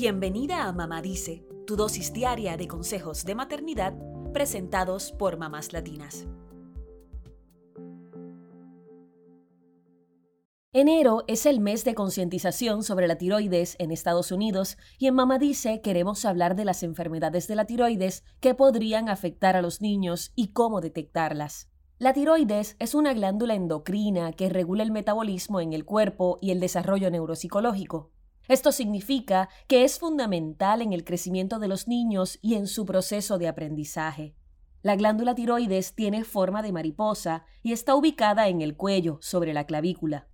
Bienvenida a Mamá Dice, tu dosis diaria de consejos de maternidad presentados por mamás latinas. Enero es el mes de concientización sobre la tiroides en Estados Unidos y en Mamá Dice queremos hablar de las enfermedades de la tiroides que podrían afectar a los niños y cómo detectarlas. La tiroides es una glándula endocrina que regula el metabolismo en el cuerpo y el desarrollo neuropsicológico. Esto significa que es fundamental en el crecimiento de los niños y en su proceso de aprendizaje. La glándula tiroides tiene forma de mariposa y está ubicada en el cuello, sobre la clavícula.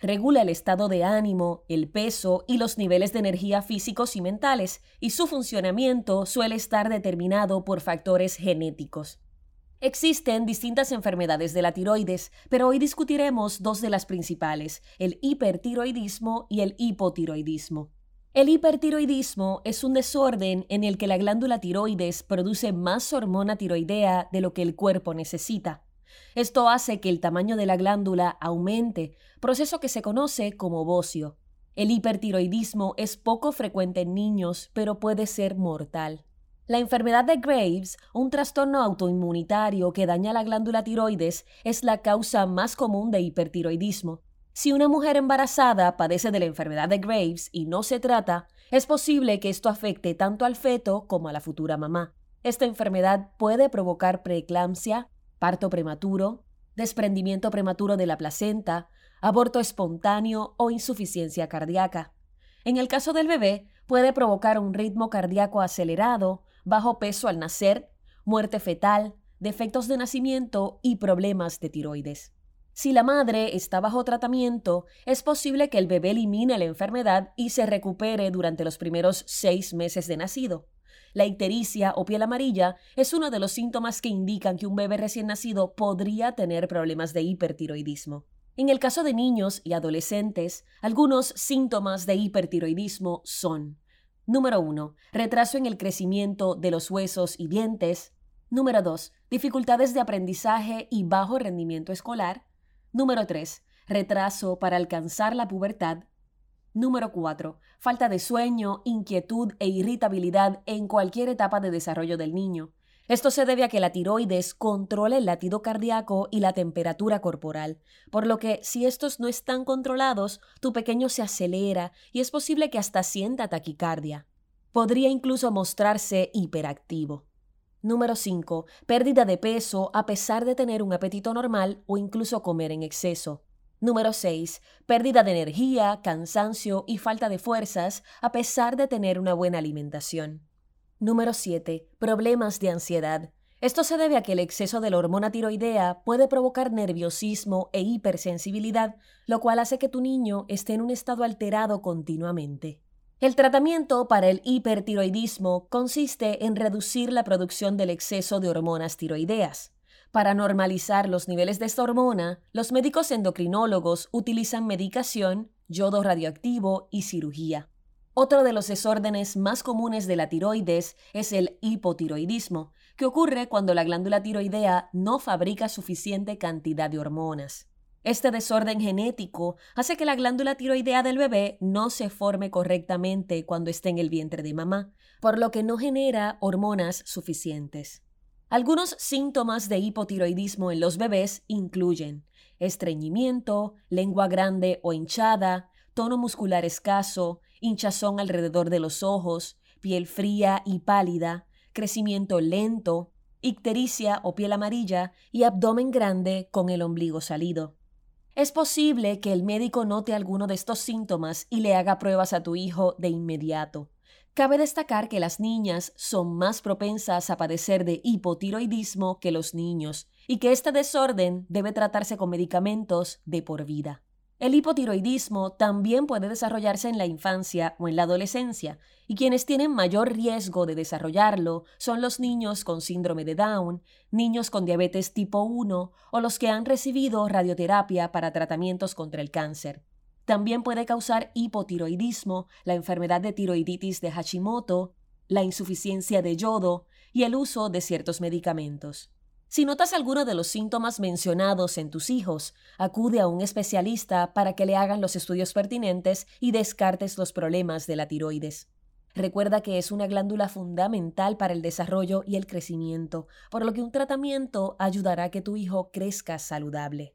Regula el estado de ánimo, el peso y los niveles de energía físicos y mentales, y su funcionamiento suele estar determinado por factores genéticos. Existen distintas enfermedades de la tiroides, pero hoy discutiremos dos de las principales, el hipertiroidismo y el hipotiroidismo. El hipertiroidismo es un desorden en el que la glándula tiroides produce más hormona tiroidea de lo que el cuerpo necesita. Esto hace que el tamaño de la glándula aumente, proceso que se conoce como bocio. El hipertiroidismo es poco frecuente en niños, pero puede ser mortal. La enfermedad de Graves, un trastorno autoinmunitario que daña la glándula tiroides, es la causa más común de hipertiroidismo. Si una mujer embarazada padece de la enfermedad de Graves y no se trata, es posible que esto afecte tanto al feto como a la futura mamá. Esta enfermedad puede provocar preeclampsia, parto prematuro, desprendimiento prematuro de la placenta, aborto espontáneo o insuficiencia cardíaca. En el caso del bebé, puede provocar un ritmo cardíaco acelerado, bajo peso al nacer, muerte fetal, defectos de nacimiento y problemas de tiroides. Si la madre está bajo tratamiento, es posible que el bebé elimine la enfermedad y se recupere durante los primeros seis meses de nacido. La ictericia o piel amarilla es uno de los síntomas que indican que un bebé recién nacido podría tener problemas de hipertiroidismo. En el caso de niños y adolescentes, algunos síntomas de hipertiroidismo son Número 1. Retraso en el crecimiento de los huesos y dientes. Número 2. Dificultades de aprendizaje y bajo rendimiento escolar. Número 3. Retraso para alcanzar la pubertad. Número 4. Falta de sueño, inquietud e irritabilidad en cualquier etapa de desarrollo del niño. Esto se debe a que la tiroides controla el latido cardíaco y la temperatura corporal, por lo que si estos no están controlados, tu pequeño se acelera y es posible que hasta sienta taquicardia. Podría incluso mostrarse hiperactivo. Número 5. Pérdida de peso a pesar de tener un apetito normal o incluso comer en exceso. Número 6. Pérdida de energía, cansancio y falta de fuerzas a pesar de tener una buena alimentación. Número 7. Problemas de ansiedad. Esto se debe a que el exceso de la hormona tiroidea puede provocar nerviosismo e hipersensibilidad, lo cual hace que tu niño esté en un estado alterado continuamente. El tratamiento para el hipertiroidismo consiste en reducir la producción del exceso de hormonas tiroideas. Para normalizar los niveles de esta hormona, los médicos endocrinólogos utilizan medicación, yodo radioactivo y cirugía. Otro de los desórdenes más comunes de la tiroides es el hipotiroidismo, que ocurre cuando la glándula tiroidea no fabrica suficiente cantidad de hormonas. Este desorden genético hace que la glándula tiroidea del bebé no se forme correctamente cuando esté en el vientre de mamá, por lo que no genera hormonas suficientes. Algunos síntomas de hipotiroidismo en los bebés incluyen estreñimiento, lengua grande o hinchada, tono muscular escaso, hinchazón alrededor de los ojos, piel fría y pálida, crecimiento lento, ictericia o piel amarilla y abdomen grande con el ombligo salido. Es posible que el médico note alguno de estos síntomas y le haga pruebas a tu hijo de inmediato. Cabe destacar que las niñas son más propensas a padecer de hipotiroidismo que los niños y que este desorden debe tratarse con medicamentos de por vida. El hipotiroidismo también puede desarrollarse en la infancia o en la adolescencia, y quienes tienen mayor riesgo de desarrollarlo son los niños con síndrome de Down, niños con diabetes tipo 1 o los que han recibido radioterapia para tratamientos contra el cáncer. También puede causar hipotiroidismo, la enfermedad de tiroiditis de Hashimoto, la insuficiencia de yodo y el uso de ciertos medicamentos. Si notas alguno de los síntomas mencionados en tus hijos, acude a un especialista para que le hagan los estudios pertinentes y descartes los problemas de la tiroides. Recuerda que es una glándula fundamental para el desarrollo y el crecimiento, por lo que un tratamiento ayudará a que tu hijo crezca saludable.